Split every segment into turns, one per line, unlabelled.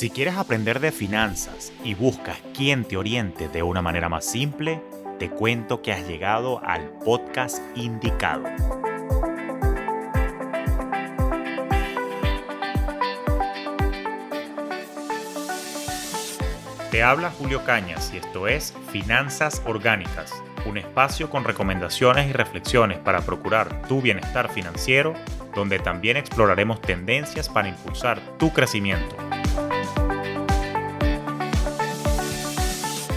Si quieres aprender de finanzas y buscas quien te oriente de una manera más simple, te cuento que has llegado al podcast indicado. Te habla Julio Cañas y esto es Finanzas Orgánicas, un espacio con recomendaciones y reflexiones para procurar tu bienestar financiero, donde también exploraremos tendencias para impulsar tu crecimiento.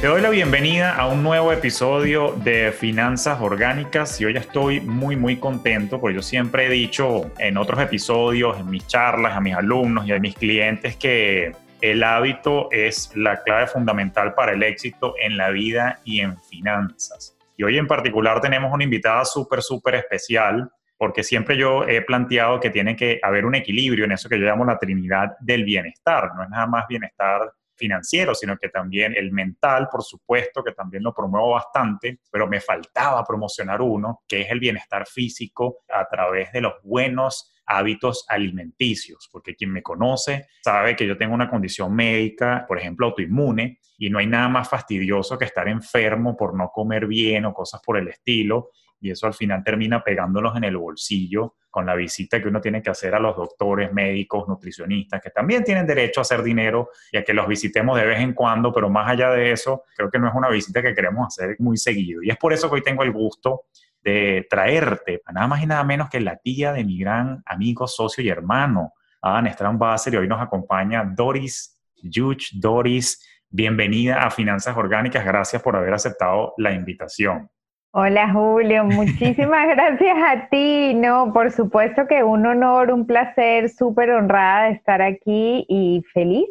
Te doy la bienvenida a un nuevo episodio de Finanzas Orgánicas y hoy estoy muy muy contento porque yo siempre he dicho en otros episodios, en mis charlas, a mis alumnos y a mis clientes que el hábito es la clave fundamental para el éxito en la vida y en finanzas. Y hoy en particular tenemos una invitada súper, súper especial porque siempre yo he planteado que tiene que haber un equilibrio en eso que yo llamo la trinidad del bienestar. No es nada más bienestar financiero, sino que también el mental, por supuesto, que también lo promuevo bastante, pero me faltaba promocionar uno, que es el bienestar físico a través de los buenos hábitos alimenticios, porque quien me conoce sabe que yo tengo una condición médica, por ejemplo, autoinmune, y no hay nada más fastidioso que estar enfermo por no comer bien o cosas por el estilo, y eso al final termina pegándolos en el bolsillo con la visita que uno tiene que hacer a los doctores, médicos, nutricionistas, que también tienen derecho a hacer dinero y a que los visitemos de vez en cuando, pero más allá de eso, creo que no es una visita que queremos hacer muy seguido. Y es por eso que hoy tengo el gusto de traerte a nada más y nada menos que la tía de mi gran amigo, socio y hermano, Adam Strambasser, y hoy nos acompaña Doris Yuch. Doris, bienvenida a Finanzas Orgánicas, gracias por haber aceptado la invitación.
Hola Julio, muchísimas gracias a ti. No, por supuesto que un honor, un placer, súper honrada de estar aquí y feliz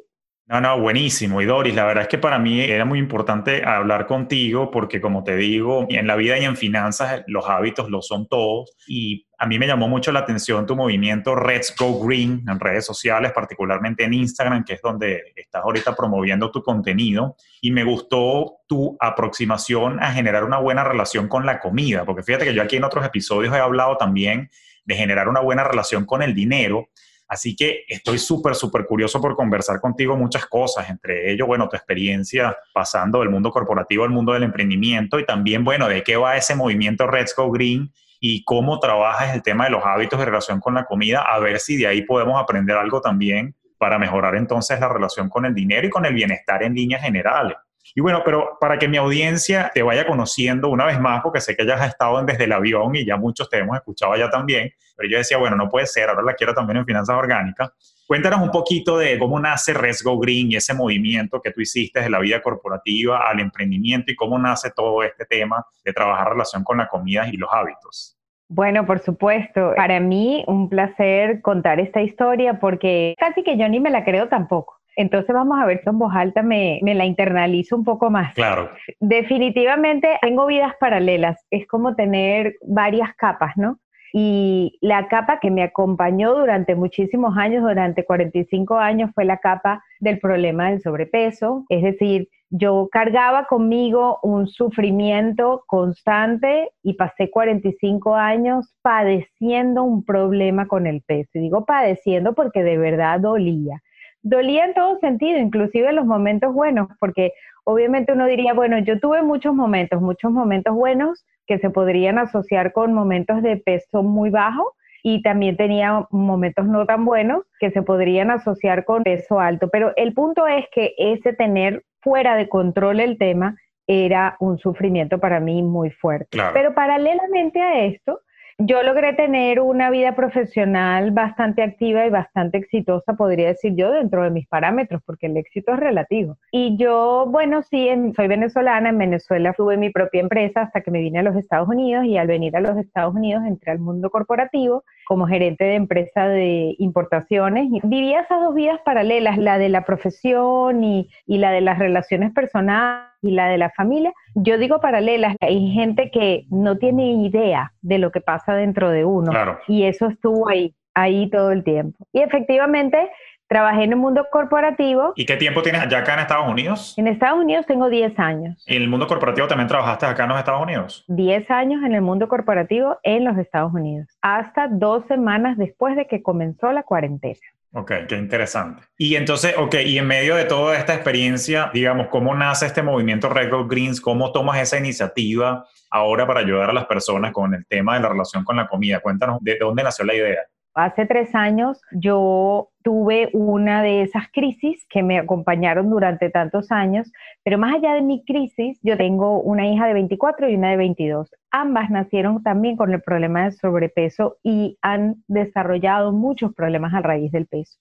no, no, buenísimo. Y Doris, la verdad es que para mí era muy importante hablar contigo porque, como te digo, en la vida y en finanzas los hábitos lo son todos. Y a mí me llamó mucho la atención tu movimiento Let's Go Green en redes sociales, particularmente en Instagram, que es donde estás ahorita promoviendo tu contenido. Y me gustó tu aproximación a generar una buena relación con la comida, porque fíjate que yo aquí en otros episodios he hablado también de generar una buena relación con el dinero Así que estoy súper, súper curioso por conversar contigo muchas cosas, entre ello, bueno, tu experiencia pasando del mundo corporativo al mundo del emprendimiento y también, bueno, de qué va ese movimiento Let's Go Green y cómo trabajas el tema de los hábitos de relación con la comida, a ver si de ahí podemos aprender algo también para mejorar entonces la relación con el dinero y con el bienestar en líneas generales. Y bueno, pero para que mi audiencia te vaya conociendo una vez más, porque sé que ya has estado desde el avión y ya muchos te hemos escuchado ya también, pero yo decía, bueno, no puede ser, ahora la quiero también en finanzas orgánicas. Cuéntanos un poquito de cómo nace Resgo Green y ese movimiento que tú hiciste de la vida corporativa al emprendimiento y cómo nace todo este tema de trabajar relación con la comida y los hábitos.
Bueno, por supuesto. Para mí un placer contar esta historia porque casi que yo ni me la creo tampoco. Entonces vamos a ver si en voz alta me, me, la internalizo un poco más.
Claro.
Definitivamente tengo vidas paralelas. Es como tener varias capas, ¿no? Y la capa que me acompañó durante muchísimos años, durante 45 años, fue la capa del problema del sobrepeso. Es decir, yo cargaba conmigo un sufrimiento constante y pasé 45 años padeciendo un problema con el peso. Y digo padeciendo porque de verdad dolía dolía en todo sentido, inclusive en los momentos buenos, porque obviamente uno diría, bueno, yo tuve muchos momentos, muchos momentos buenos que se podrían asociar con momentos de peso muy bajo y también tenía momentos no tan buenos que se podrían asociar con peso alto. Pero el punto es que ese tener fuera de control el tema era un sufrimiento para mí muy fuerte. Pero paralelamente a esto, yo logré tener una vida profesional bastante activa y bastante exitosa, podría decir yo, dentro de mis parámetros, porque el éxito es relativo. Y yo, bueno, sí, soy venezolana, en Venezuela tuve mi propia empresa hasta que me vine a los Estados Unidos y al venir a los Estados Unidos entré al mundo corporativo como gerente de empresa de importaciones. Vivía esas dos vidas paralelas, la de la profesión y, y la de las relaciones personales y la de la familia, yo digo paralelas, hay gente que no tiene idea de lo que pasa dentro de uno y eso estuvo ahí, ahí todo el tiempo. Y efectivamente trabajé en el mundo corporativo.
¿Y qué tiempo tienes allá acá en Estados Unidos?
En Estados Unidos tengo 10 años.
¿Y en el mundo corporativo también trabajaste acá en los Estados Unidos?
10 años en el mundo corporativo en los Estados Unidos, hasta dos semanas después de que comenzó la cuarentena.
Ok, qué interesante. Y entonces, ok, y en medio de toda esta experiencia, digamos, ¿cómo nace este movimiento Red Gold Greens? ¿Cómo tomas esa iniciativa ahora para ayudar a las personas con el tema de la relación con la comida? Cuéntanos de dónde nació la idea.
Hace tres años yo tuve una de esas crisis que me acompañaron durante tantos años, pero más allá de mi crisis, yo tengo una hija de 24 y una de 22. Ambas nacieron también con el problema de sobrepeso y han desarrollado muchos problemas a raíz del peso.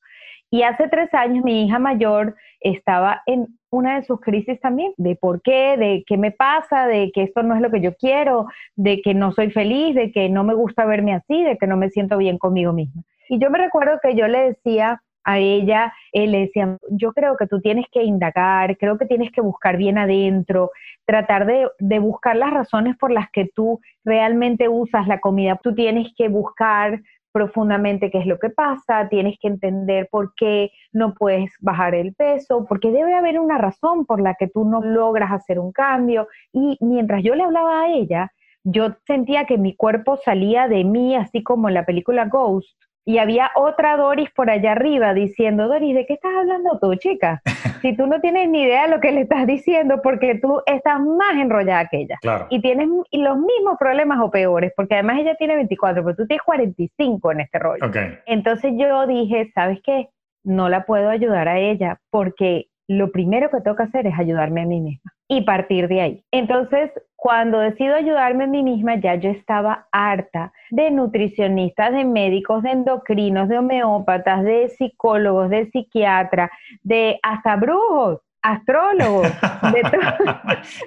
Y hace tres años mi hija mayor estaba en una de sus crisis también, de por qué, de qué me pasa, de que esto no es lo que yo quiero, de que no soy feliz, de que no me gusta verme así, de que no me siento bien conmigo misma. Y yo me recuerdo que yo le decía a ella, él le decía, yo creo que tú tienes que indagar, creo que tienes que buscar bien adentro, tratar de, de, buscar las razones por las que tú realmente usas la comida. Tú tienes que buscar profundamente qué es lo que pasa, tienes que entender por qué no puedes bajar el peso, porque debe haber una razón por la que tú no logras hacer un cambio. Y mientras yo le hablaba a ella, yo sentía que mi cuerpo salía de mí, así como en la película Ghost, y había otra Doris por allá arriba diciendo, Doris, ¿de qué estás hablando tú, chica? Si tú no tienes ni idea de lo que le estás diciendo, porque tú estás más enrollada que ella. Y tienes los mismos problemas o peores, porque además ella tiene 24, pero tú tienes 45 en este rollo. Entonces yo dije, ¿sabes qué? No la puedo ayudar a ella, porque lo primero que tengo que hacer es ayudarme a mí misma y partir de ahí. Entonces, cuando decido ayudarme a mí misma, ya yo estaba harta de nutricionistas, de médicos, de endocrinos, de homeópatas, de psicólogos, de psiquiatras, de hasta brujos de todo.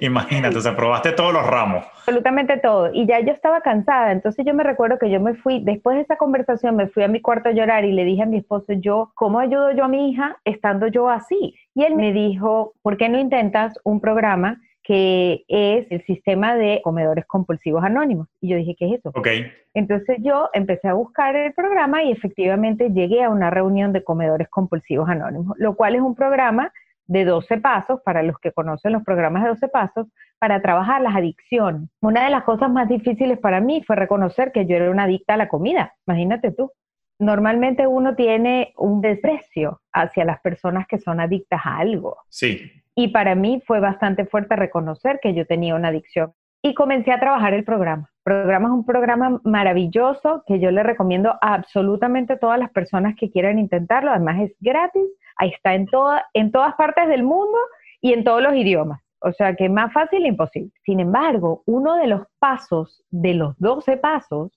Imagínate, o sea, probaste todos los ramos.
Absolutamente todo. Y ya yo estaba cansada. Entonces yo me recuerdo que yo me fui, después de esa conversación, me fui a mi cuarto a llorar y le dije a mi esposo, yo, ¿cómo ayudo yo a mi hija estando yo así? Y él me dijo, ¿por qué no intentas un programa que es el sistema de comedores compulsivos anónimos. Y yo dije, ¿qué es eso?
Ok.
Entonces yo empecé a buscar el programa y efectivamente llegué a una reunión de comedores compulsivos anónimos, lo cual es un programa de 12 pasos, para los que conocen los programas de 12 pasos, para trabajar las adicciones. Una de las cosas más difíciles para mí fue reconocer que yo era una adicta a la comida. Imagínate tú. Normalmente uno tiene un desprecio hacia las personas que son adictas a algo.
Sí.
Y para mí fue bastante fuerte reconocer que yo tenía una adicción. Y comencé a trabajar el programa. El programa es un programa maravilloso que yo le recomiendo a absolutamente todas las personas que quieran intentarlo. Además es gratis ahí está en, toda, en todas partes del mundo y en todos los idiomas. O sea que más fácil imposible. Sin embargo, uno de los pasos de los 12 pasos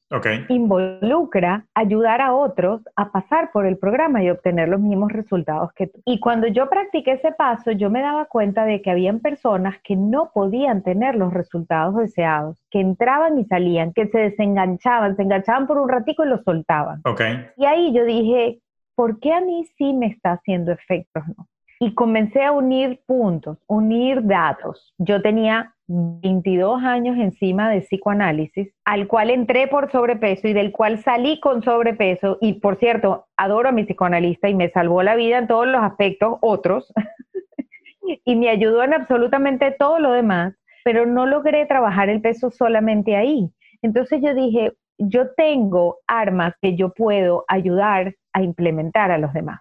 involucra ayudar a otros a pasar por el programa y obtener los mismos resultados que tú. Y cuando yo practiqué ese paso, yo me daba cuenta de que habían personas que no podían tener los resultados deseados, que entraban y salían, que se desenganchaban, se enganchaban por un ratico y lo soltaban. Y ahí yo dije, ¿por qué a mí sí me está haciendo efectos? No? Y comencé a unir puntos, unir datos. Yo tenía 22 años encima de psicoanálisis, al cual entré por sobrepeso y del cual salí con sobrepeso. Y por cierto, adoro a mi psicoanalista y me salvó la vida en todos los aspectos otros. y me ayudó en absolutamente todo lo demás, pero no logré trabajar el peso solamente ahí. Entonces yo dije, yo tengo armas que yo puedo ayudar a implementar a los demás.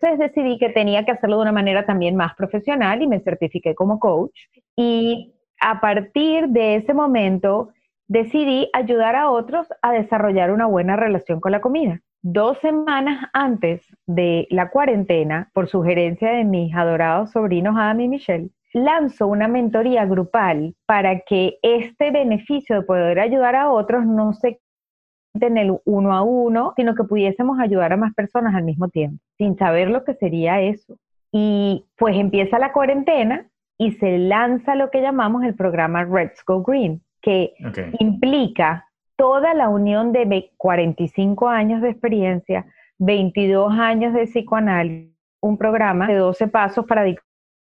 Entonces decidí que tenía que hacerlo de una manera también más profesional y me certifiqué como coach. Y a partir de ese momento decidí ayudar a otros a desarrollar una buena relación con la comida. Dos semanas antes de la cuarentena, por sugerencia de mis adorados sobrinos Adam y Michelle, lanzo una mentoría grupal para que este beneficio de poder ayudar a otros no se en el uno a uno, sino que pudiésemos ayudar a más personas al mismo tiempo, sin saber lo que sería eso. Y pues empieza la cuarentena y se lanza lo que llamamos el programa Let's Go Green, que implica toda la unión de 45 años de experiencia, 22 años de psicoanálisis, un programa de 12 pasos para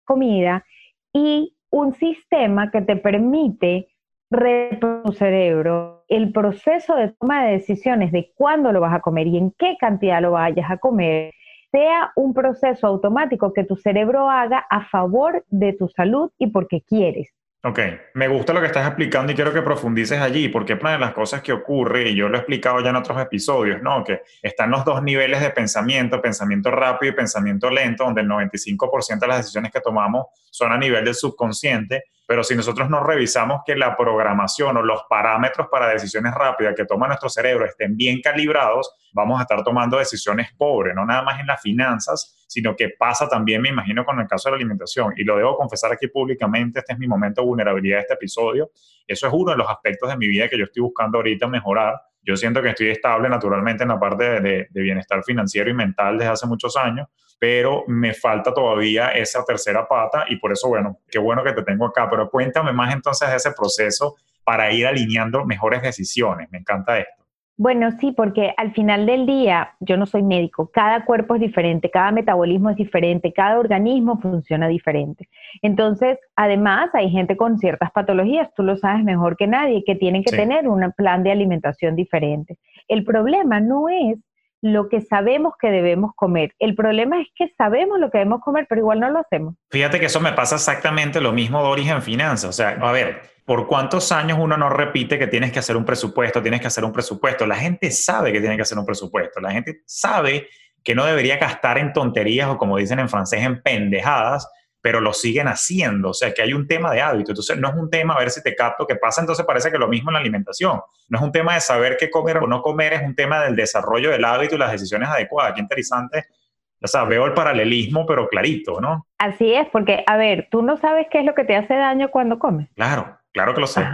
comida y un sistema que te permite tu cerebro el proceso de toma de decisiones de cuándo lo vas a comer y en qué cantidad lo vayas a comer sea un proceso automático que tu cerebro haga a favor de tu salud y porque quieres.
Ok, me gusta lo que estás explicando y quiero que profundices allí, porque una de las cosas que ocurre, y yo lo he explicado ya en otros episodios, ¿no? Que están los dos niveles de pensamiento, pensamiento rápido y pensamiento lento, donde el 95% de las decisiones que tomamos son a nivel del subconsciente, pero si nosotros no revisamos que la programación o los parámetros para decisiones rápidas que toma nuestro cerebro estén bien calibrados, vamos a estar tomando decisiones pobres, no nada más en las finanzas, sino que pasa también, me imagino, con el caso de la alimentación. Y lo debo confesar aquí públicamente, este es mi momento de vulnerabilidad de este episodio. Eso es uno de los aspectos de mi vida que yo estoy buscando ahorita mejorar. Yo siento que estoy estable naturalmente en la parte de, bienestar financiero y mental desde hace muchos años, pero me falta todavía esa tercera pata y por eso, bueno, qué bueno que te tengo acá, pero cuéntame más entonces de ese proceso para ir alineando mejores decisiones. Me encanta esto.
Bueno, sí, porque al final del día, yo no soy médico, cada cuerpo es diferente, cada metabolismo es diferente, cada organismo funciona diferente. Entonces, además, hay gente con ciertas patologías, tú lo sabes mejor que nadie, que tienen que tener un plan de alimentación diferente. El problema no es lo que sabemos que debemos comer. El problema es que sabemos lo que debemos comer, pero igual no lo hacemos.
Fíjate que eso me pasa exactamente lo mismo de origen finanzas. O sea, a ver, ¿por cuántos años uno no repite que tienes que hacer un presupuesto, tienes que hacer un presupuesto? La gente sabe que tiene que hacer un presupuesto. La gente sabe que no debería gastar en tonterías o como dicen en francés, en pendejadas, pero lo siguen haciendo. O sea, que hay un tema de hábito. Entonces, no es un tema, a ver si te capto, qué pasa. Entonces, parece que lo mismo en la alimentación. No es un tema de saber qué comer o no comer, es un tema del desarrollo del hábito y las decisiones adecuadas. Qué interesante. O sea, veo el paralelismo, pero clarito, ¿no?
Así es, porque, a ver, tú no sabes qué es lo que te hace daño cuando comes.
Claro, claro que lo sé.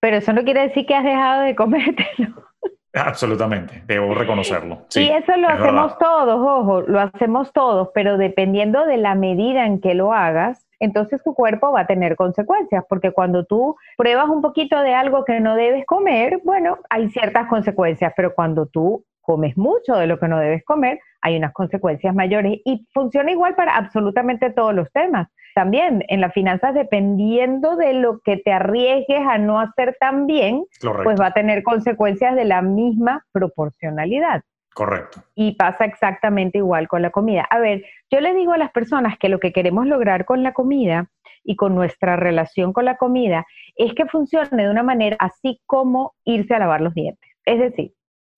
Pero eso no quiere decir que has dejado de comértelo.
Absolutamente, debo reconocerlo.
Sí, y eso lo hacemos todos, ojo, lo hacemos todos, pero dependiendo de la medida en que lo hagas, entonces tu cuerpo va a tener consecuencias, porque cuando tú pruebas un poquito de algo que no debes comer, bueno, hay ciertas consecuencias, pero cuando tú comes mucho de lo que no debes comer, hay unas consecuencias mayores y funciona igual para absolutamente todos los temas. También en las finanzas, dependiendo de lo que te arriesgues a no hacer tan bien, pues va a tener consecuencias de la misma proporcionalidad.
Correcto.
Y pasa exactamente igual con la comida. A ver, yo le digo a las personas que lo que queremos lograr con la comida y con nuestra relación con la comida es que funcione de una manera así como irse a lavar los dientes. Es decir,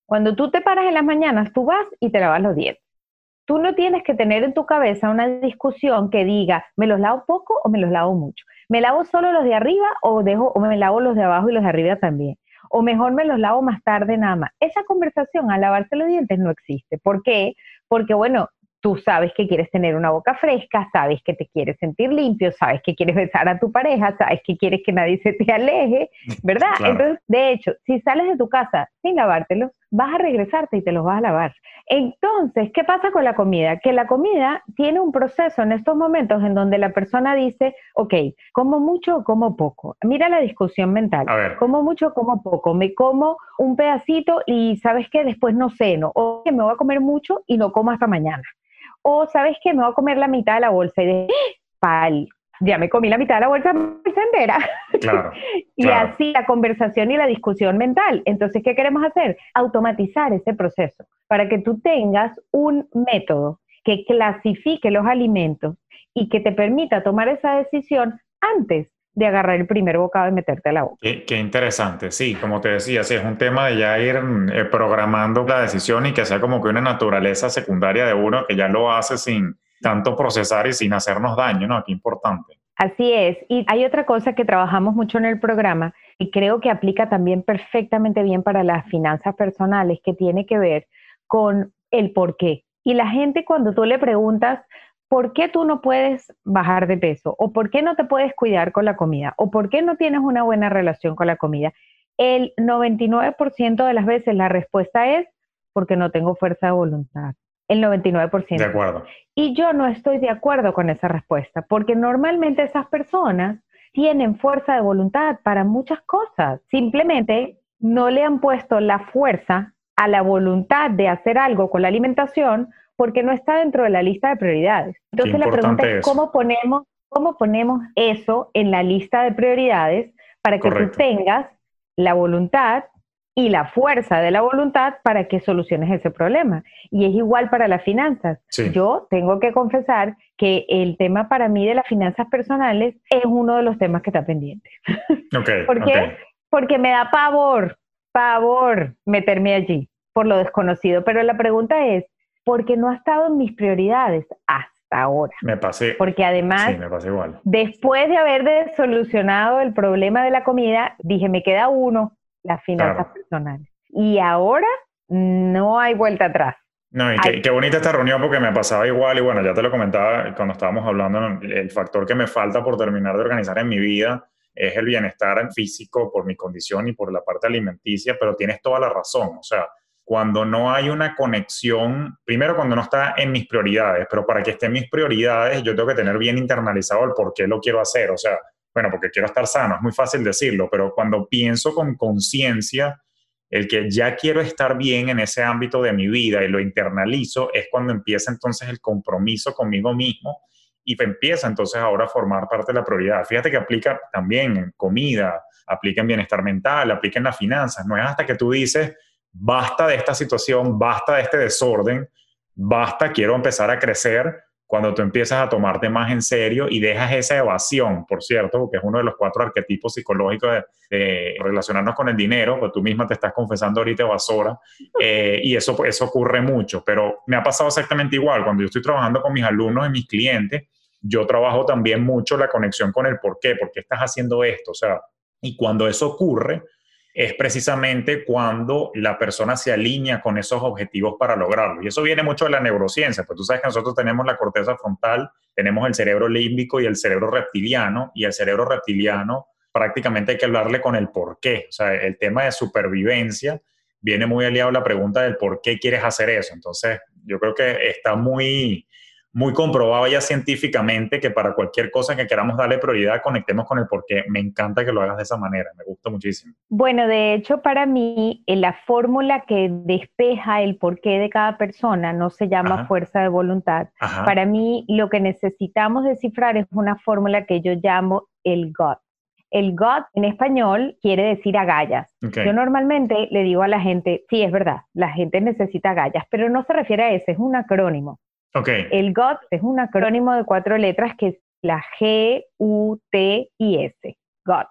cuando tú te paras en las mañanas, tú vas y te lavas los dientes. Tú no tienes que tener en tu cabeza una discusión que diga, ¿me los lavo poco o me los lavo mucho? ¿Me lavo solo los de arriba o, dejo, o me lavo los de abajo y los de arriba también? O mejor me los lavo más tarde nada más. Esa conversación al lavarse los dientes no existe. ¿Por qué? Porque, bueno, tú sabes que quieres tener una boca fresca, sabes que te quieres sentir limpio, sabes que quieres besar a tu pareja, sabes que quieres que nadie se te aleje, ¿verdad? Entonces, de hecho, si sales de tu casa sin lavártelos, vas a regresarte y te los vas a lavar. Entonces, ¿qué pasa con la comida? Que la comida tiene un proceso en estos momentos en donde la persona dice, ok, como mucho o como poco. Mira la discusión mental. Como mucho o como poco. Me como un pedacito y sabes que después no ceno. O que me voy a comer mucho y no como hasta mañana o sabes que me voy a comer la mitad de la bolsa y de pal, ya me comí la mitad de la bolsa entera. Claro, y así la conversación y la discusión mental. Entonces, ¿qué queremos hacer? Automatizar ese proceso para que tú tengas un método que clasifique los alimentos y que te permita tomar esa decisión antes de agarrar el primer bocado y meterte a la boca.
Qué, interesante, sí, como te decía, sí, es un tema de ya ir eh, programando la decisión y que sea como que una naturaleza secundaria de uno que ya lo hace sin tanto procesar y sin hacernos daño, ¿no? Qué importante.
Así es, y hay otra cosa que trabajamos mucho en el programa y creo que aplica también perfectamente bien para las finanzas personales, que tiene que ver con el por qué. Y la gente cuando tú le preguntas, ¿por qué tú no puedes bajar de peso? ¿O por qué no te puedes cuidar con la comida? ¿O por qué no tienes una buena relación con la comida? El 99% de las veces la respuesta es porque no tengo fuerza de voluntad. El 99%.
De acuerdo.
Y yo no estoy de acuerdo con esa respuesta, porque normalmente esas personas tienen fuerza de voluntad para muchas cosas. Simplemente no le han puesto la fuerza a la voluntad de hacer algo con la alimentación porque no está dentro de la lista de prioridades. Entonces la pregunta es, ¿cómo ponemos, ¿cómo ponemos eso en la lista de prioridades para que tú tengas la voluntad y la fuerza de la voluntad para que soluciones ese problema. Y es igual para las finanzas. Yo tengo que confesar que el tema para mí de las finanzas personales es uno de los temas que está pendiente. ¿Por qué? Porque me da pavor, pavor meterme allí por lo desconocido. Pero la pregunta es, ¿por qué no ha estado en mis prioridades hasta ahora?
Me pasé.
Porque además,
sí, me pasé igual.
después de haber solucionado el problema de la comida, dije, me queda uno, las finanzas personales. Y ahora no hay vuelta atrás.
No, y qué, bonita esta reunión porque me pasaba igual y bueno, ya te lo comentaba cuando estábamos hablando, el factor que me falta por terminar de organizar en mi vida es el bienestar en físico por mi condición y por la parte alimenticia, pero tienes toda la razón, o sea, cuando no hay una conexión, primero cuando no está en mis prioridades, pero para que esté en mis prioridades yo tengo que tener bien internalizado el por qué lo quiero hacer, o sea, bueno, porque quiero estar sano, es muy fácil decirlo, pero cuando pienso con conciencia, el que ya quiero estar bien en ese ámbito de mi vida y lo internalizo, es cuando empieza entonces el compromiso conmigo mismo y empieza entonces ahora a formar parte de la prioridad. Fíjate que aplica también en comida, aplica en bienestar mental, aplica en las finanzas. No es hasta que tú dices, basta de esta situación, basta de este desorden, basta, quiero empezar a crecer, cuando tú empiezas a tomarte más en serio y dejas esa evasión, por cierto, porque es uno de los cuatro arquetipos psicológicos de, relacionarnos con el dinero, pues tú misma te estás confesando ahorita evasora, eh, y eso, eso ocurre mucho, pero me ha pasado exactamente igual, cuando yo estoy trabajando con mis alumnos y mis clientes, yo trabajo también mucho la conexión con el por qué, por qué estás haciendo esto, o sea, y cuando eso ocurre, es precisamente cuando la persona se alinea con esos objetivos para lograrlo. Y eso viene mucho de la neurociencia, pues tú sabes que nosotros tenemos la corteza frontal, tenemos el cerebro límbico y el cerebro reptiliano, y el cerebro reptiliano prácticamente hay que hablarle con el por qué. O sea, el tema de supervivencia viene muy aliado a la pregunta del por qué quieres hacer eso. Entonces, yo creo que está muy, muy comprobado ya científicamente que para cualquier cosa que queramos darle prioridad, conectemos con el porqué. Me encanta que lo hagas de esa manera, me gusta muchísimo.
Bueno, de hecho, para mí, eh, la fórmula que despeja el porqué de cada persona no se llama fuerza de voluntad. Para mí, lo que necesitamos descifrar es una fórmula que yo llamo el God. El God en español quiere decir agallas. Yo normalmente le digo a la gente, sí, es verdad, la gente necesita agallas, pero no se refiere a ese, es un acrónimo. El GOT es un acrónimo de cuatro letras que es la G, U, T y S. GOT.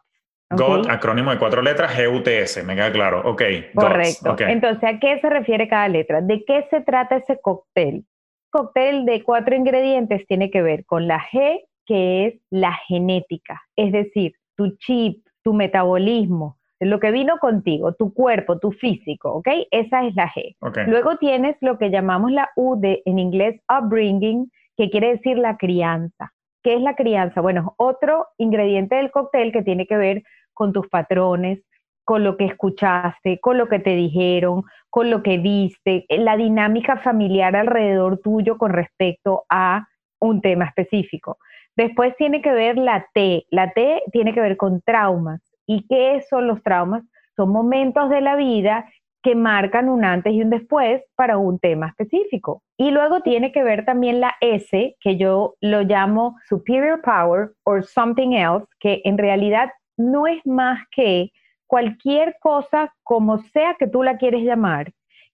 GOT, acrónimo de cuatro letras, G, U, T, S, me queda claro. Ok.
Correcto. Entonces, ¿a qué se refiere cada letra? ¿De qué se trata ese cóctel? Cóctel de cuatro ingredientes tiene que ver con la G, que es la genética, es decir, tu chip, tu metabolismo, lo que vino contigo, tu cuerpo, tu físico, ¿ok? Esa es la G. Luego tienes lo que llamamos la U de, en inglés, upbringing, que quiere decir la crianza. ¿Qué es la crianza? Bueno, otro ingrediente del cóctel que tiene que ver con tus patrones, con lo que escuchaste, con lo que te dijeron, con lo que viste, la dinámica familiar alrededor tuyo con respecto a un tema específico. Después tiene que ver la T. La T tiene que ver con traumas. ¿Y qué son los traumas? Son momentos de la vida que marcan un antes y un después para un tema específico. Y luego tiene que ver también la S, que yo lo llamo Superior Power or Something Else, que en realidad no es más que cualquier cosa, como sea que tú la quieres llamar,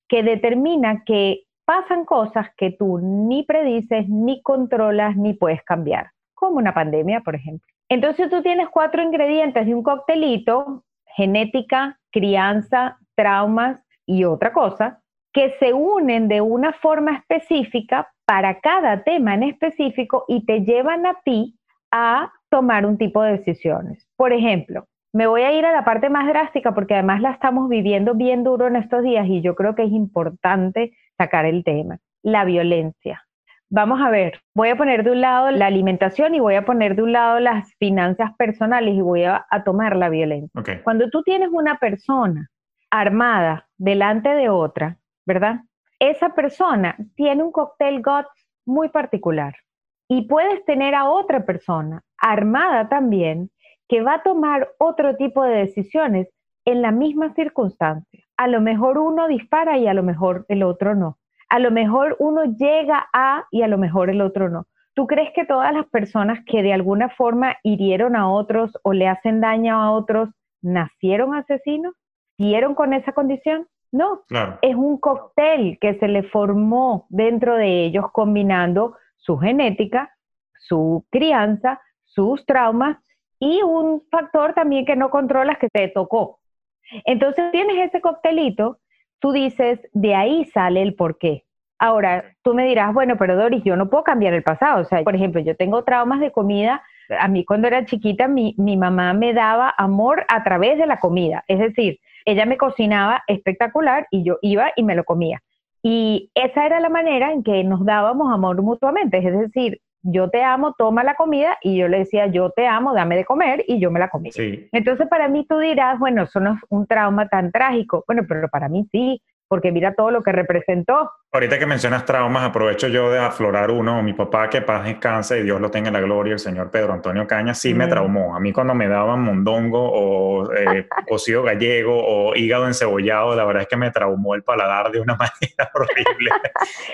que determina que pasan cosas que tú ni predices, ni controlas, ni puedes cambiar, como una pandemia, por ejemplo. Entonces tú tienes cuatro ingredientes de un coctelito, genética, crianza, traumas y otra cosa, que se unen de una forma específica para cada tema en específico y te llevan a ti a tomar un tipo de decisiones. Por ejemplo, me voy a ir a la parte más drástica porque además la estamos viviendo bien duro en estos días y yo creo que es importante sacar el tema, la violencia. Vamos a ver, voy a poner de un lado la alimentación y voy a poner de un lado las finanzas personales y voy a, tomar la violencia. Cuando tú tienes una persona armada delante de otra, ¿verdad? Esa persona tiene un cóctel GOTS muy particular y puedes tener a otra persona armada también que va a tomar otro tipo de decisiones en la misma circunstancia. A lo mejor uno dispara y a lo mejor el otro no. A lo mejor uno llega a y a lo mejor el otro no. ¿Tú crees que todas las personas que de alguna forma hirieron a otros o le hacen daño a otros nacieron asesinos? nacieron con esa condición. No, es un cóctel que se le formó dentro de ellos combinando su genética, su crianza, sus traumas y un factor también que no controlas que te tocó. Entonces tienes ese coctelito, tú dices, de ahí sale el porqué. Ahora, tú me dirás, bueno, pero Doris, yo no puedo cambiar el pasado. O sea, por ejemplo, yo tengo traumas de comida. A mí cuando era chiquita, mi, mi mamá me daba amor a través de la comida. Es decir, ella me cocinaba espectacular y yo iba y me lo comía. Y esa era la manera en que nos dábamos amor mutuamente. Es decir, yo te amo, toma la comida, y yo le decía, yo te amo, dame de comer, y yo me la comí. Entonces, para mí tú dirás, bueno, eso no es un trauma tan trágico. Bueno, pero para mí sí, porque mira todo lo que representó.
Ahorita que mencionas traumas, aprovecho yo de aflorar uno. Mi papá, que paz descanse y Dios lo tenga en la gloria, el señor Pedro Antonio Caña, sí me traumó. A mí cuando me daban mondongo o eh, cocido gallego o hígado encebollado, la verdad es que me traumó el paladar de una manera horrible.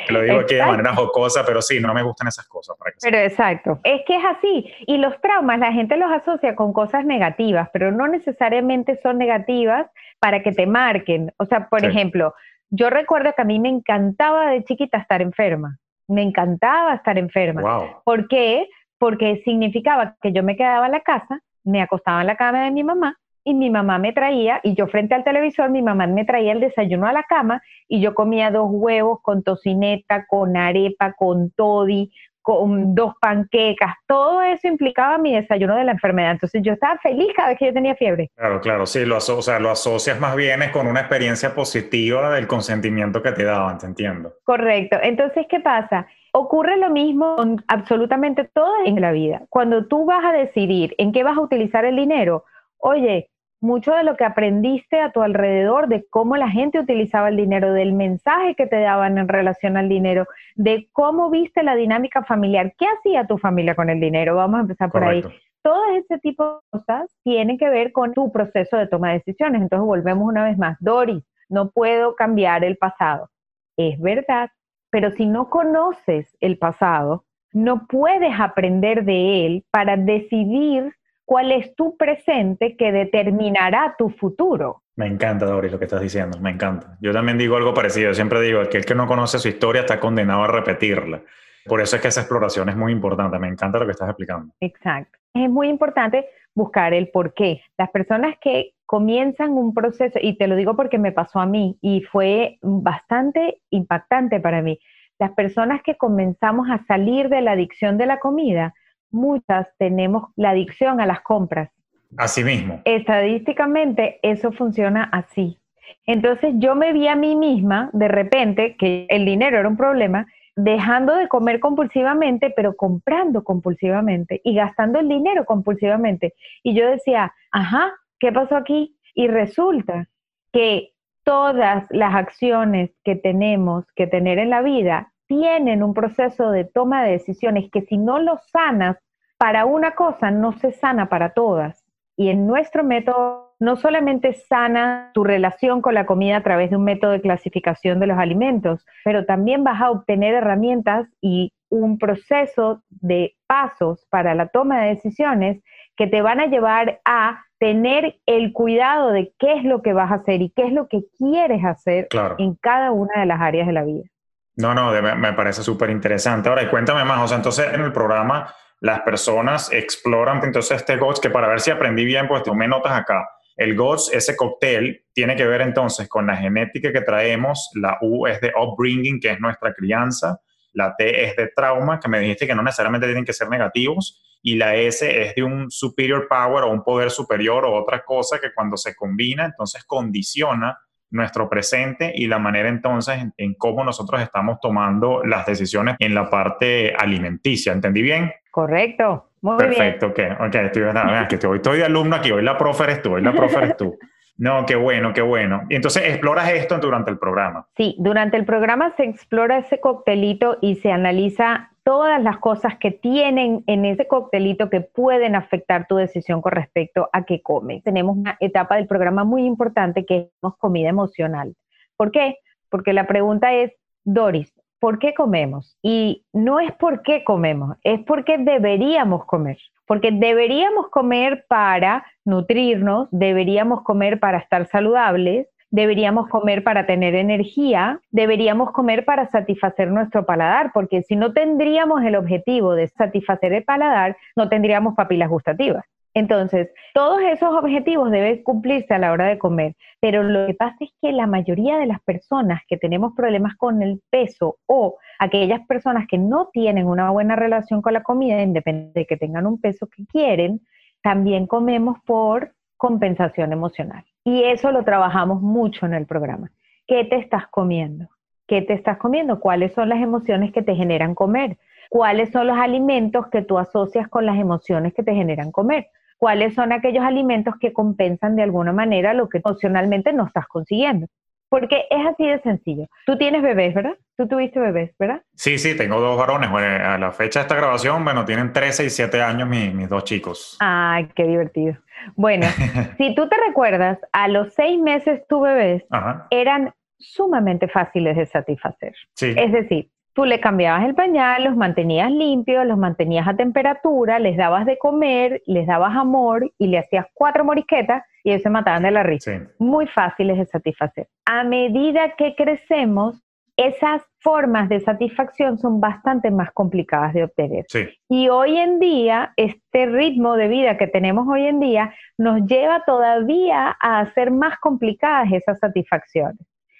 lo digo aquí de manera jocosa, pero sí, no me gustan esas cosas.
pero exacto, es que es así. Y los traumas, la gente los asocia con cosas negativas, pero no necesariamente son negativas para que te marquen. O sea, por ejemplo, yo recuerdo que a mí me encantaba de chiquita estar enferma. Me encantaba estar enferma. ¿Por qué? Porque significaba que yo me quedaba en la casa, me acostaba en la cama de mi mamá y mi mamá me traía, y yo frente al televisor, mi mamá me traía el desayuno a la cama y yo comía dos huevos con tocineta, con arepa, con toddy, con dos panquecas, todo eso implicaba mi desayuno de la enfermedad. Entonces yo estaba feliz cada vez que yo tenía fiebre.
Claro, claro, sí, lo, o sea, lo asocias más bien con una experiencia positiva del consentimiento que te daban, te entiendo.
Correcto. Entonces, ¿qué pasa? Ocurre lo mismo con absolutamente todo en la vida. Cuando tú vas a decidir en qué vas a utilizar el dinero, oye, mucho de lo que aprendiste a tu alrededor, de cómo la gente utilizaba el dinero, del mensaje que te daban en relación al dinero, de cómo viste la dinámica familiar, qué hacía tu familia con el dinero, vamos a empezar por ahí. Todo ese tipo de cosas tienen que ver con tu proceso de toma de decisiones. Entonces volvemos una vez más, Doris, no puedo cambiar el pasado. Es verdad, pero si no conoces el pasado, no puedes aprender de él para decidir cuál es tu presente que determinará tu futuro.
Me encanta, Doris, lo que estás diciendo, me encanta. Yo también digo algo parecido, siempre digo que el que no conoce su historia está condenado a repetirla. Por eso es que esa exploración es muy importante, me encanta lo que estás explicando.
Exacto. Es muy importante buscar el por qué. Las personas que comienzan un proceso, y te lo digo porque me pasó a mí y fue bastante impactante para mí, las personas que comenzamos a salir de la adicción de la comida, muchas tenemos la adicción a las compras.
Así mismo.
Estadísticamente eso funciona así. Entonces yo me vi a mí misma de repente que el dinero era un problema, dejando de comer compulsivamente, pero comprando compulsivamente y gastando el dinero compulsivamente. Y yo decía, ajá, ¿qué pasó aquí? Y resulta que todas las acciones que tenemos que tener en la vida tienen un proceso de toma de decisiones que si no lo sanas para una cosa, no se sana para todas. Y en nuestro método no solamente sana tu relación con la comida a través de un método de clasificación de los alimentos, pero también vas a obtener herramientas y un proceso de pasos para la toma de decisiones que te van a llevar a tener el cuidado de qué es lo que vas a hacer y qué es lo que quieres hacer en cada una de las áreas de la vida.
No, no, me parece súper interesante. Ahora, y cuéntame más, o sea, entonces en el programa las personas exploran entonces este GOTS, que para ver si aprendí bien, pues tomé notas acá. El GOTS, ese cóctel, tiene que ver entonces con la genética que traemos, la U es de upbringing, que es nuestra crianza, la T es de trauma, que me dijiste que no necesariamente tienen que ser negativos, y la S es de un superior power o un poder superior o otra cosa que cuando se combina, entonces condiciona nuestro presente y la manera entonces en, cómo nosotros estamos tomando las decisiones en la parte alimenticia. ¿Entendí bien?
Correcto. Muy
Perfecto, bien. ok, ok, estoy, nada, que estoy, estoy de alumno aquí, hoy la profe eres tú, hoy la profe eres tú. No, qué bueno, qué bueno. Y entonces exploras esto durante el programa.
Sí, durante el programa se explora ese coctelito y se analiza todas las cosas que tienen en ese coctelito que pueden afectar tu decisión con respecto a qué comes. Tenemos una etapa del programa muy importante que es comida emocional. ¿Por qué? Porque la pregunta es, Doris, ¿por qué comemos? Y no es por qué comemos, es porque deberíamos comer. Porque deberíamos comer para nutrirnos, deberíamos comer para estar saludables, deberíamos comer para tener energía, deberíamos comer para satisfacer nuestro paladar, porque si no tendríamos el objetivo de satisfacer el paladar, no tendríamos papilas gustativas. Entonces, todos esos objetivos deben cumplirse a la hora de comer, pero lo que pasa es que la mayoría de las personas que tenemos problemas con el peso o aquellas personas que no tienen una buena relación con la comida, independientemente de que tengan un peso que quieren, también comemos por compensación emocional. Y eso lo trabajamos mucho en el programa. ¿Qué te estás comiendo? ¿Qué te estás comiendo? ¿Cuáles son las emociones que te generan comer? ¿Cuáles son los alimentos que tú asocias con las emociones que te generan comer? ¿Cuáles son aquellos alimentos que compensan de alguna manera lo que emocionalmente no estás consiguiendo? Porque es así de sencillo. Tú tienes bebés, ¿verdad? Tú tuviste bebés, ¿verdad?
Sí, sí, tengo dos varones. a la fecha de esta grabación, bueno, tienen 13 y 7 años mis, dos chicos.
Ay, qué divertido. Bueno, si tú te recuerdas, a los seis meses tu bebés eran sumamente fáciles de satisfacer. Sí. Es decir, tú le cambiabas el pañal, los mantenías limpios, los mantenías a temperatura, les dabas de comer, les dabas amor y le hacías cuatro morisquetas y ellos se mataban de la risa. Muy fáciles de satisfacer. A medida que crecemos, esas formas de satisfacción son bastante más complicadas de obtener. Y hoy en día, este ritmo de vida que tenemos hoy en día nos lleva todavía a hacer más complicadas esas satisfacciones.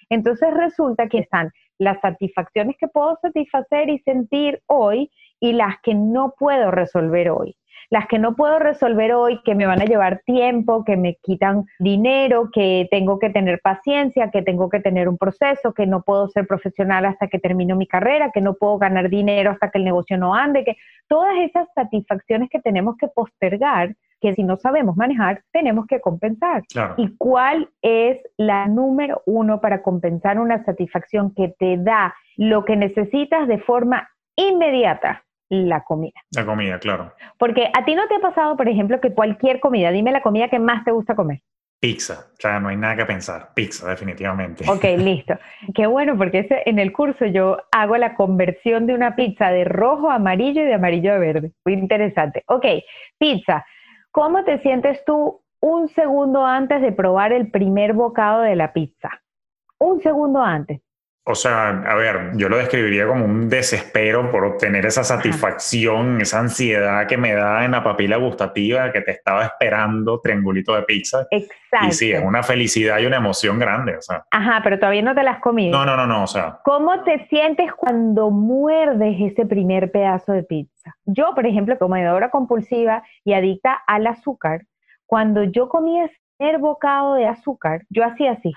Entonces resulta que están las satisfacciones que puedo satisfacer y sentir hoy y las que no puedo resolver hoy las que no puedo resolver hoy, que me van a llevar tiempo, que me quitan dinero, que tengo que tener paciencia, que tengo que tener un proceso, que no puedo ser profesional hasta que termino mi carrera, que no puedo ganar dinero hasta que el negocio no ande, que todas esas satisfacciones que tenemos que postergar, que si no sabemos manejar, tenemos que compensar. ¿Y cuál es la número uno para compensar una satisfacción que te da lo que necesitas de forma inmediata? La comida.
La comida, claro.
Porque a ti no te ha pasado, por ejemplo, que cualquier comida, dime la comida que más te gusta comer.
Pizza, o sea, no hay nada que pensar. Pizza, definitivamente.
Ok, listo. Qué bueno, porque en el curso yo hago la conversión de una pizza de rojo a amarillo y de amarillo a verde. Muy interesante. Ok, pizza. ¿Cómo te sientes tú un segundo antes de probar el primer bocado de la pizza? Un segundo antes.
O sea, a ver, yo lo describiría como un desespero por obtener esa satisfacción, esa ansiedad que me da en la papila gustativa que te estaba esperando triangulito de pizza.
Exacto.
Y sí, es una felicidad y una emoción grande, o sea.
Ajá, pero todavía no te las has comido.
No, no, no, no, o sea.
¿Cómo te sientes cuando muerdes ese primer pedazo de pizza? Yo, por ejemplo, comedora compulsiva y adicta al azúcar, cuando yo comía ese primer bocado de azúcar, yo hacía así.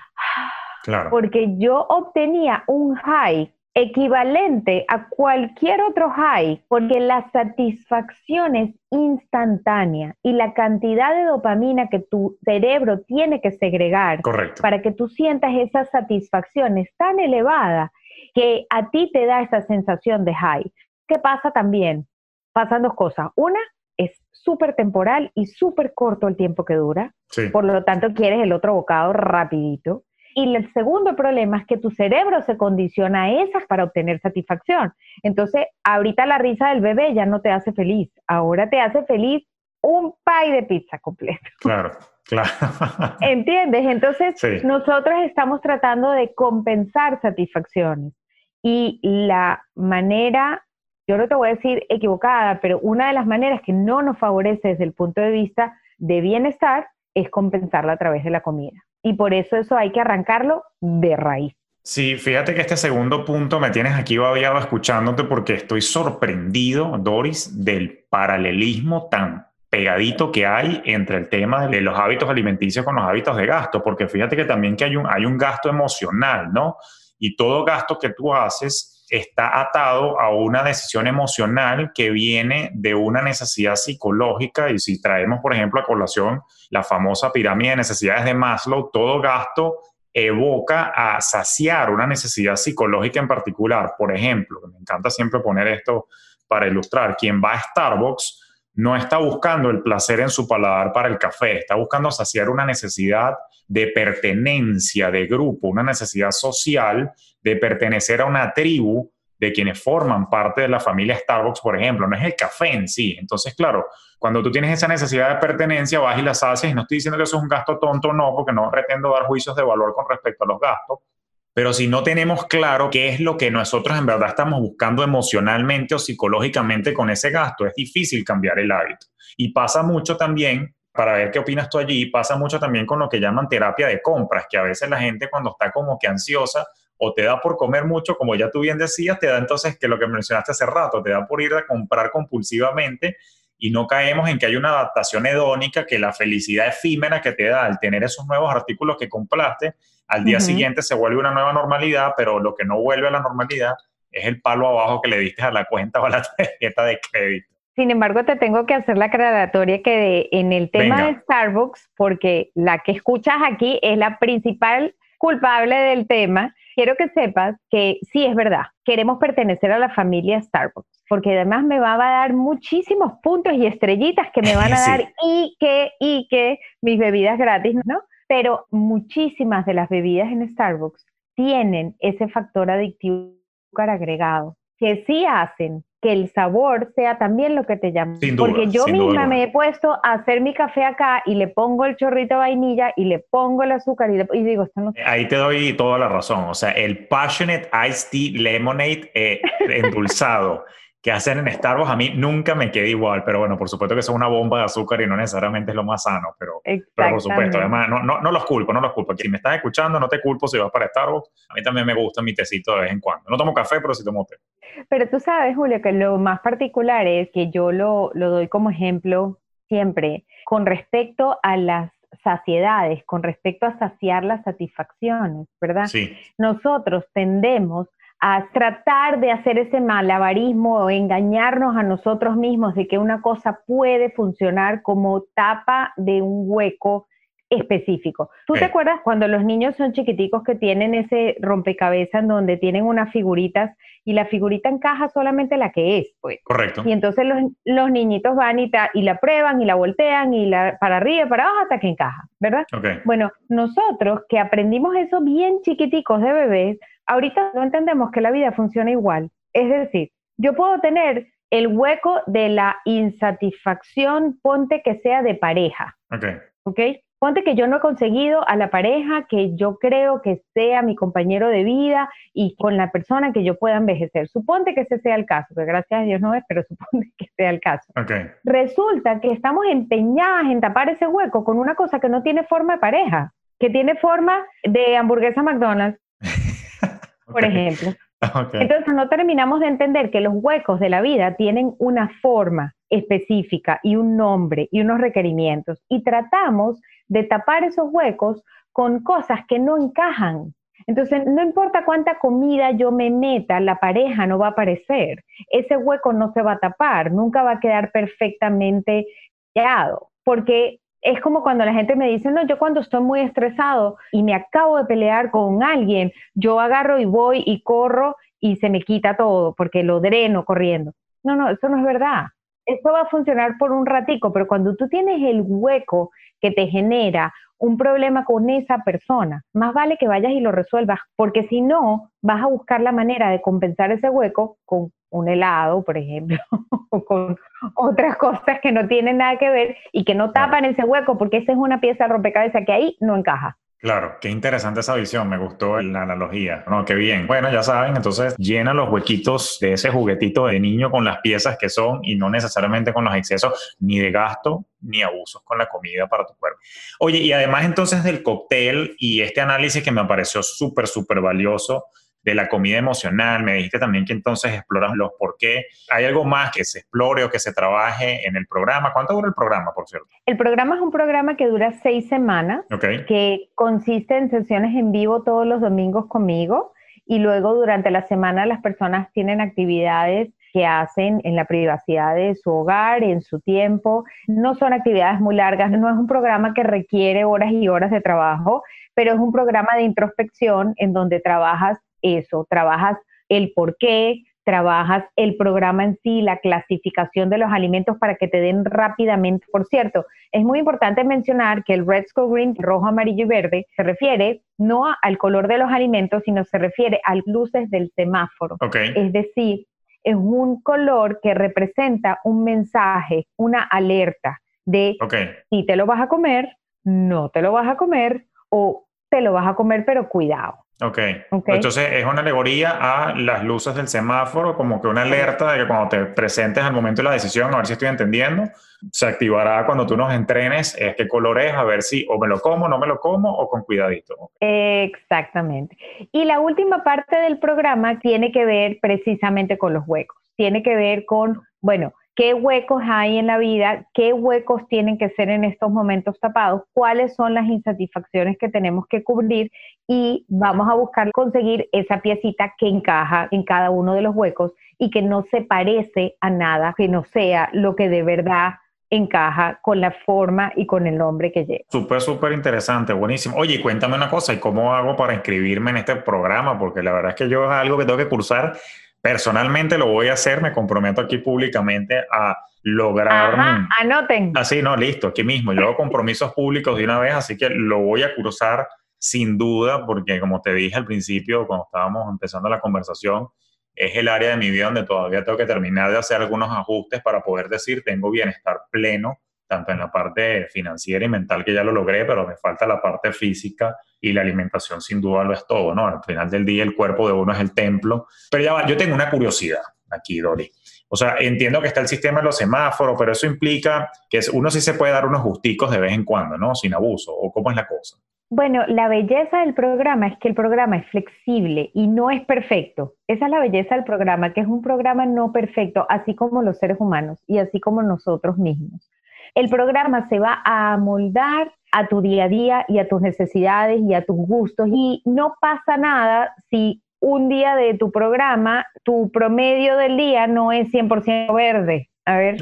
Porque yo obtenía un high equivalente a cualquier otro high, porque la satisfacción es instantánea y la cantidad de dopamina que tu cerebro tiene que segregar para que tú sientas esa satisfacción es tan elevada que a ti te da esa sensación de high. ¿Qué pasa también? Pasan dos cosas. Una, es súper temporal y súper corto el tiempo que dura. Por lo tanto, quieres el otro bocado rapidito. Y el segundo problema es que tu cerebro se condiciona a esas para obtener satisfacción. Entonces, ahorita la risa del bebé ya no te hace feliz, ahora te hace feliz un pie de pizza completo.
Claro, claro.
¿Entiendes? Entonces, nosotros estamos tratando de compensar satisfacciones. Y la manera, yo no te voy a decir equivocada, pero una de las maneras que no nos favorece desde el punto de vista de bienestar es compensarla a través de la comida y por eso eso hay que arrancarlo de raíz.
Sí, fíjate que este segundo punto me tienes aquí babiado escuchándote porque estoy sorprendido, Doris, del paralelismo tan pegadito que hay entre el tema de los hábitos alimenticios con los hábitos de gasto, porque fíjate que también que hay un, hay un gasto emocional, ¿no? Y todo gasto que tú haces está atado a una decisión emocional que viene de una necesidad psicológica y si traemos, por ejemplo, a colación la famosa pirámide de necesidades de Maslow, todo gasto evoca a saciar una necesidad psicológica en particular. Por ejemplo, me encanta siempre poner esto para ilustrar, quien va a Starbucks no está buscando el placer en su paladar para el café, está buscando saciar una necesidad de pertenencia, de grupo, una necesidad social de pertenecer a una tribu de quienes forman parte de la familia Starbucks, por ejemplo, no es el café en sí. Entonces, claro, cuando tú tienes esa necesidad de pertenencia, vas y la haces, y no estoy diciendo que eso es un gasto tonto no, porque no pretendo dar juicios de valor con respecto a los gastos, pero si no tenemos claro qué es lo que nosotros en verdad estamos buscando emocionalmente o psicológicamente con ese gasto, es difícil cambiar el hábito. Y pasa mucho también, para ver qué opinas tú allí, pasa mucho también con lo que llaman terapia de compras, que a veces la gente cuando está como que ansiosa o te da por comer mucho, como ya tú bien decías, te da entonces que lo que mencionaste hace rato, te da por ir a comprar compulsivamente y no caemos en que hay una adaptación hedónica, que la felicidad efímera que te da al tener esos nuevos artículos que compraste al día siguiente se vuelve una nueva normalidad, pero lo que no vuelve a la normalidad es el palo abajo que le diste a la cuenta o a la tarjeta de crédito.
Sin embargo, te tengo que hacer la aclaratoria que en el tema de Starbucks, porque la que escuchas aquí es la principal culpable del tema, quiero que sepas que sí es verdad, queremos pertenecer a la familia Starbucks, porque además me va a dar muchísimos puntos y estrellitas que me van a dar y que, y que mis bebidas gratis, ¿no? pero muchísimas de las bebidas en Starbucks tienen ese factor adictivo agregado, que sí hacen que el sabor sea también lo que te llama. Porque yo misma me he puesto a hacer mi café acá y le pongo el chorrito de vainilla y le pongo el azúcar y, digo, esto no...
Ahí te doy toda la razón. O sea, el Passionate Iced Tea Lemonade eh, endulzado que hacen en Starbucks a mí nunca me queda igual, pero bueno, por supuesto que son una bomba de azúcar y no necesariamente es lo más sano, pero, pero por supuesto, además no, no, no, los culpo, no los culpo. Si me estás escuchando, no te culpo si vas para Starbucks. A mí también me gusta mi tecito de vez en cuando. No tomo café, pero sí tomo té.
Pero tú sabes, Julio, que lo más particular es que yo lo, lo doy como ejemplo siempre con respecto a las saciedades, con respecto a saciar las satisfacciones, ¿verdad?
Sí.
Nosotros tendemos a tratar de hacer ese malabarismo o engañarnos a nosotros mismos de que una cosa puede funcionar como tapa de un hueco específico. ¿Tú te acuerdas cuando los niños son chiquiticos que tienen ese rompecabezas en donde tienen unas figuritas y la figurita encaja solamente la que es? Pues.
Correcto.
Y entonces los, niñitos van y, y, la prueban y la voltean y la para arriba y para abajo hasta que encaja, ¿verdad? Bueno, nosotros que aprendimos eso bien chiquiticos de bebés, ahorita no entendemos que la vida funciona igual. Es decir, yo puedo tener el hueco de la insatisfacción, ponte que sea de pareja.
Ok.
Ok. Ponte que yo no he conseguido a la pareja que yo creo que sea mi compañero de vida y con la persona que yo pueda envejecer. Suponte que ese sea el caso, que gracias a Dios no es, pero suponte que sea el caso.
Okay.
Resulta que estamos empeñadas en tapar ese hueco con una cosa que no tiene forma de pareja, que tiene forma de hamburguesa McDonald's, por ejemplo. Entonces no terminamos de entender que los huecos de la vida tienen una forma específica y un nombre y unos requerimientos y tratamos de tapar esos huecos con cosas que no encajan. Entonces, no importa cuánta comida yo me meta, la pareja no va a aparecer. Ese hueco no se va a tapar, nunca va a quedar perfectamente quedado, porque es como cuando la gente me dice, no, yo cuando estoy muy estresado y me acabo de pelear con alguien, yo agarro y voy y corro y se me quita todo porque lo dreno corriendo. No, no, eso no es verdad. Eso va a funcionar por un ratico, pero cuando tú tienes el hueco que te genera un problema con esa persona, más vale que vayas y lo resuelvas, porque si no, vas a buscar la manera de compensar ese hueco con un helado, por ejemplo, o con otras cosas que no tienen nada que ver y que no tapan ese hueco, porque esa es una pieza de rompecabezas que ahí no encaja.
Claro, qué interesante esa visión, me gustó la analogía. No, qué bien. Bueno, ya saben, entonces llena los huequitos de ese juguetito de niño con las piezas que son y no necesariamente con los excesos ni de gasto ni abusos con la comida para tu cuerpo. Oye, y además entonces del cóctel y este análisis que me pareció súper, súper valioso, de la comida emocional. Me dijiste también que entonces exploras los por qué. ¿Hay algo más que se explore o que se trabaje en el programa? ¿Cuánto dura el programa, por cierto?
El programa es un programa que dura seis semanas, que consiste en sesiones en vivo todos los domingos conmigo y luego durante la semana las personas tienen actividades que hacen en la privacidad de su hogar, en su tiempo. No son actividades muy largas, no es un programa que requiere horas y horas de trabajo, pero es un programa de introspección en donde trabajas eso, trabajas el por qué, trabajas el programa en sí, la clasificación de los alimentos para que te den rápidamente. Por cierto, es muy importante mencionar que el Red Skull Green, rojo, amarillo y verde, se refiere no al color de los alimentos, sino se refiere a luces del semáforo. Es decir, es un color que representa un mensaje, una alerta de si te lo vas a comer, no te lo vas a comer o te lo vas a comer, pero cuidado.
Ok. Entonces es una alegoría a las luces del semáforo, como que una alerta de que cuando te presentes al momento de la decisión, a ver si estoy entendiendo, se activará cuando tú nos entrenes, es qué color es, a ver si o me lo como, no me lo como o con cuidadito.
Exactamente. Y la última parte del programa tiene que ver precisamente con los huecos, tiene que ver con, bueno, qué huecos hay en la vida, qué huecos tienen que ser en estos momentos tapados, cuáles son las insatisfacciones que tenemos que cubrir y vamos a buscar conseguir esa piecita que encaja en cada uno de los huecos y que no se parece a nada, que no sea lo que de verdad encaja con la forma y con el nombre que lleva.
Súper, súper interesante, buenísimo. Oye, cuéntame una cosa, ¿y cómo hago para inscribirme en este programa? Porque la verdad es que yo es algo que tengo que cursar Personalmente lo voy a hacer, me comprometo aquí públicamente a lograr...
Ajá, anoten.
Así, no, listo, aquí mismo. Yo hago compromisos públicos de una vez, así que lo voy a cursar sin duda, porque como te dije al principio, cuando estábamos empezando la conversación, es el área de mi vida donde todavía tengo que terminar de hacer algunos ajustes para poder decir tengo bienestar pleno tanto en la parte financiera y mental que ya lo logré, pero me falta la parte física y la alimentación sin duda lo es todo, ¿no? Al final del día el cuerpo de uno es el templo. Pero ya va, yo tengo una curiosidad aquí, Dori. O sea, entiendo que está el sistema de los semáforos, pero eso implica que uno sí se puede dar unos gusticos de vez en cuando, ¿no? Sin abuso, ¿o cómo es la cosa?
Bueno, la belleza del programa es que el programa es flexible y no es perfecto. Esa es la belleza del programa, que es un programa no perfecto, así como los seres humanos y así como nosotros mismos el programa se va a amoldar a tu día a día y a tus necesidades y a tus gustos. Y no pasa nada si un día de tu programa, tu promedio del día no es 100% verde. A ver,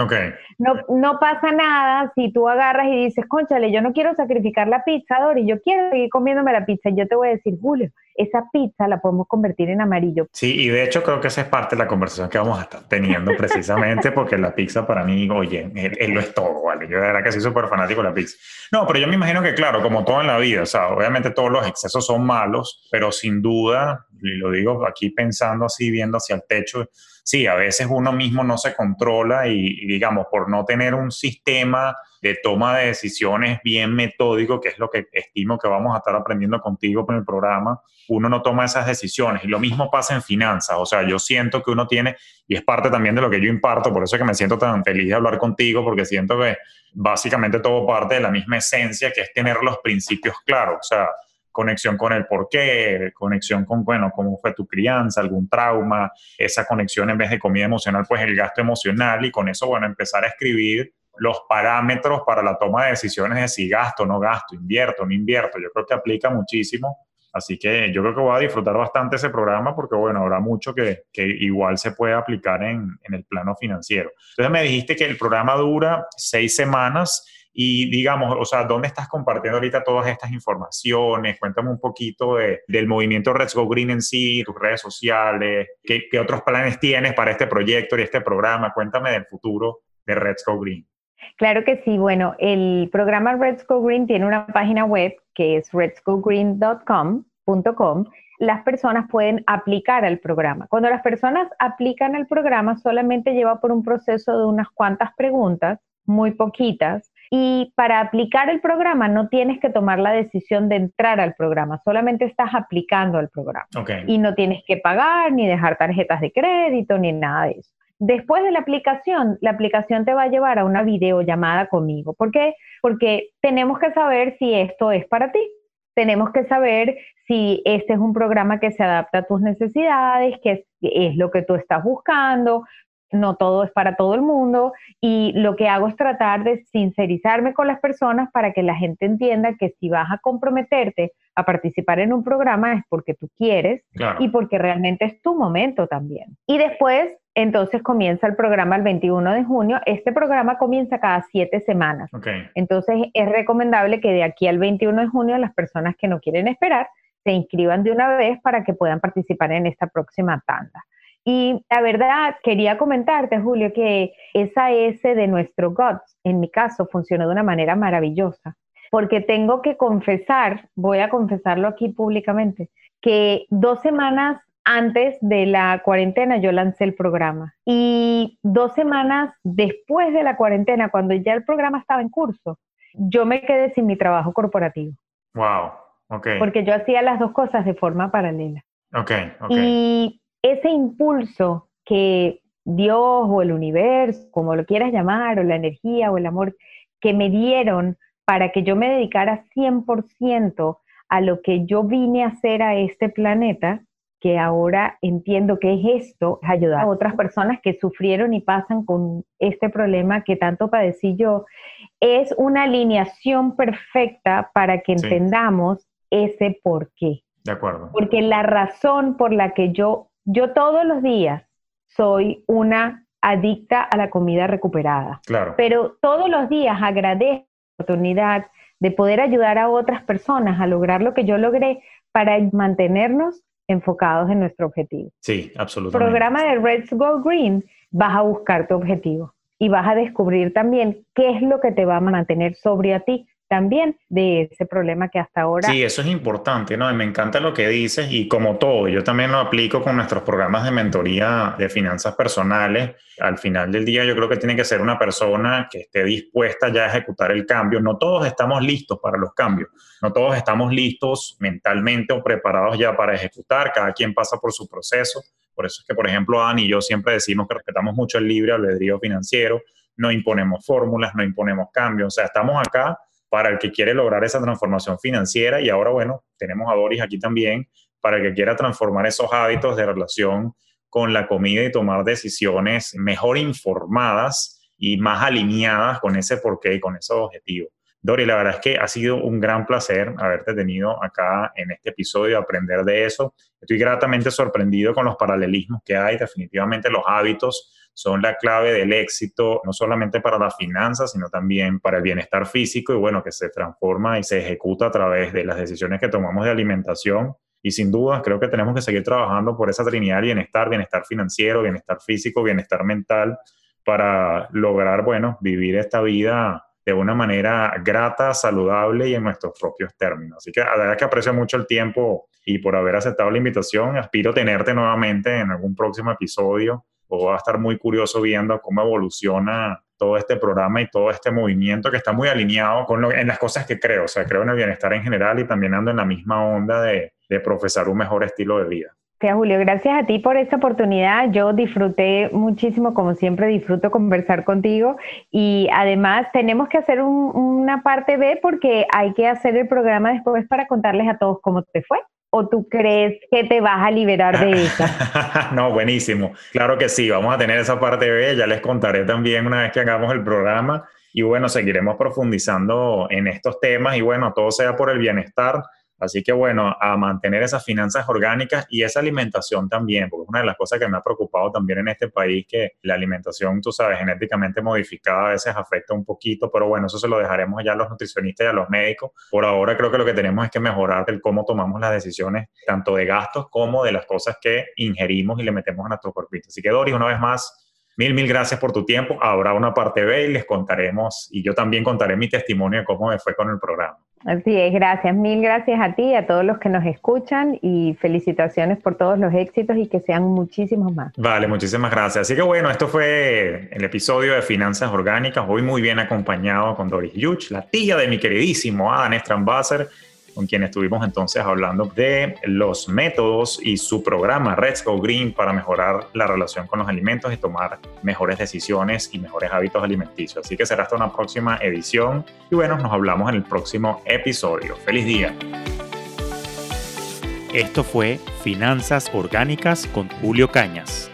no, no pasa nada si tú agarras y dices, conchale, yo no quiero sacrificar la pizza, Dori, yo quiero seguir comiéndome la pizza. Yo te voy a decir, Julio, esa pizza la podemos convertir en amarillo.
Sí, y de hecho creo que esa es parte de la conversación que vamos a estar teniendo precisamente porque la pizza para mí, oye, él, lo es todo, ¿vale? Yo de verdad que soy súper fanático de la pizza. No, pero yo me imagino que claro, como todo en la vida, o sea, obviamente todos los excesos son malos, pero sin duda, y lo digo aquí pensando así, viendo hacia el techo, sí, a veces uno mismo no se controla y, digamos, por no tener un sistema de toma de decisiones bien metódico, que es lo que estimo que vamos a estar aprendiendo contigo en el programa, uno no toma esas decisiones. Y lo mismo pasa en finanzas. O sea, yo siento que uno tiene, y es parte también de lo que yo imparto, por eso es que me siento tan feliz de hablar contigo, porque siento que básicamente todo parte de la misma esencia, que es tener los principios claros. O sea, conexión con el por qué, conexión con, bueno, cómo fue tu crianza, algún trauma, esa conexión en vez de comida emocional, pues el gasto emocional y con eso, bueno, empezar a escribir los parámetros para la toma de decisiones de si gasto, no gasto, invierto, no invierto. Yo creo que aplica muchísimo. Así que yo creo que voy a disfrutar bastante ese programa porque, bueno, habrá mucho que, que igual se puede aplicar en, en el plano financiero. Entonces me dijiste que el programa dura seis semanas y digamos, o sea, ¿dónde estás compartiendo ahorita todas estas informaciones? Cuéntame un poquito de, del movimiento Let's Go Green en sí, tus redes sociales, ¿qué, ¿qué, otros planes tienes para este proyecto y este programa? Cuéntame del futuro de Let's Go Green.
Claro que sí. Bueno, el programa Let's Go Green tiene una página web que es retsgogreen.com.com las personas pueden aplicar al programa. Cuando las personas aplican al programa, solamente lleva por un proceso de unas cuantas preguntas, muy poquitas, y para aplicar el programa no tienes que tomar la decisión de entrar al programa, solamente estás aplicando al programa. Y no tienes que pagar, ni dejar tarjetas de crédito, ni nada de eso. Después de la aplicación, la aplicación te va a llevar a una videollamada conmigo. ¿Por qué? Porque tenemos que saber si esto es para ti. Tenemos que saber si este es un programa que se adapta a tus necesidades, que es lo que tú estás buscando, no todo es para todo el mundo y lo que hago es tratar de sincerizarme con las personas para que la gente entienda que si vas a comprometerte a participar en un programa es porque tú quieres y porque realmente es tu momento también. Y después, entonces comienza el programa el 21 de junio. Este programa comienza cada siete semanas. Entonces es recomendable que de aquí al 21 de junio las personas que no quieren esperar se inscriban de una vez para que puedan participar en esta próxima tanda. Y la verdad, quería comentarte, Julio, que esa S de nuestro GOTS, en mi caso, funcionó de una manera maravillosa, porque tengo que confesar, voy a confesarlo aquí públicamente, que dos semanas antes de la cuarentena yo lancé el programa y dos semanas después de la cuarentena, cuando ya el programa estaba en curso, yo me quedé sin mi trabajo corporativo.
Wow, ok.
Porque yo hacía las dos cosas de forma paralela.
Ok, ok.
Y ese impulso que Dios o el universo, como lo quieras llamar, o la energía o el amor que me dieron para que yo me dedicara 100% a lo que yo vine a hacer a este planeta, que ahora entiendo que es esto, es ayudar a otras personas que sufrieron y pasan con este problema que tanto padecí yo, es una alineación perfecta para que entendamos ese por qué.
De acuerdo.
Porque la razón por la que yo, yo todos los días soy una adicta a la comida recuperada.
Claro.
Pero todos los días agradezco la oportunidad de poder ayudar a otras personas a lograr lo que yo logré para mantenernos enfocados en nuestro objetivo.
Sí, absolutamente.
Programa de Reds Go Green, vas a buscar tu objetivo y vas a descubrir también qué es lo que te va a mantener sobre a ti también de ese problema que hasta ahora...
Sí, eso es importante, ¿no? Y me encanta lo que dices y como todo, yo también lo aplico con nuestros programas de mentoría de finanzas personales. Al final del día yo creo que tiene que ser una persona que esté dispuesta ya a ejecutar el cambio. No todos estamos listos para los cambios, no todos estamos listos mentalmente o preparados ya para ejecutar, cada quien pasa por su proceso. Por eso es que, por ejemplo, Ani y yo siempre decimos que respetamos mucho el libre albedrío financiero, no imponemos fórmulas, no imponemos cambios, o sea, estamos acá para el que quiere lograr esa transformación financiera y ahora, bueno, tenemos a Doris aquí también para el que quiera transformar esos hábitos de relación con la comida y tomar decisiones mejor informadas y más alineadas con ese porqué y con esos objetivos. Doris, la verdad es que ha sido un gran placer haberte tenido acá en este episodio, aprender de eso. Estoy gratamente sorprendido con los paralelismos que hay. Definitivamente los hábitos son la clave del éxito, no solamente para las finanzas, sino también para el bienestar físico y bueno, que se transforma y se ejecuta a través de las decisiones que tomamos de alimentación. Y sin duda, creo que tenemos que seguir trabajando por esa trinidad bienestar, bienestar financiero, bienestar físico, bienestar mental, para lograr, bueno, vivir esta vida de una manera grata, saludable y en nuestros propios términos. Así que la verdad que aprecio mucho el tiempo y por haber aceptado la invitación. Aspiro tenerte nuevamente en algún próximo episodio o va a estar muy curioso viendo cómo evoluciona todo este programa y todo este movimiento que está muy alineado con lo, en las cosas que creo. O sea, creo en el bienestar en general y también ando en la misma onda de, de profesar un mejor estilo de vida.
Julio, gracias a ti por esta oportunidad. Yo disfruté muchísimo, como siempre disfruto conversar contigo y además tenemos que hacer una parte B porque hay que hacer el programa después para contarles a todos cómo te fue. ¿O tú crees que te vas a liberar de eso?
no, buenísimo. Claro que sí, vamos a tener esa parte B, ya les contaré también una vez que hagamos el programa y bueno, seguiremos profundizando en estos temas y bueno, todo sea por el bienestar Así que bueno, a mantener esas finanzas orgánicas y esa alimentación también, porque es una de las cosas que me ha preocupado también en este país, que la alimentación, tú sabes, genéticamente modificada a veces afecta un poquito, pero bueno, eso se lo dejaremos ya a los nutricionistas y a los médicos. Por ahora creo que lo que tenemos es que mejorar el cómo tomamos las decisiones, tanto de gastos como de las cosas que ingerimos y le metemos a nuestro cuerpito. Así que Doris, una vez más, Mil, mil gracias por tu tiempo. Habrá una parte B y les contaremos, y yo también contaré mi testimonio de cómo me fue con el programa.
Así es, gracias. Mil gracias a ti, a todos los que nos escuchan y felicitaciones por todos los éxitos y que sean muchísimos más.
Vale, muchísimas gracias. Así que bueno, esto fue el episodio de Finanzas Orgánicas. Hoy muy bien acompañado con Doris Yuch, la tía de mi queridísimo Adam Strambasser con quien estuvimos entonces hablando de los métodos y su programa Let's Go Green para mejorar la relación con los alimentos y tomar mejores decisiones y mejores hábitos alimenticios. Así que será hasta una próxima edición y bueno, nos hablamos en el próximo episodio. Feliz día. Esto fue Finanzas Orgánicas con Julio Cañas.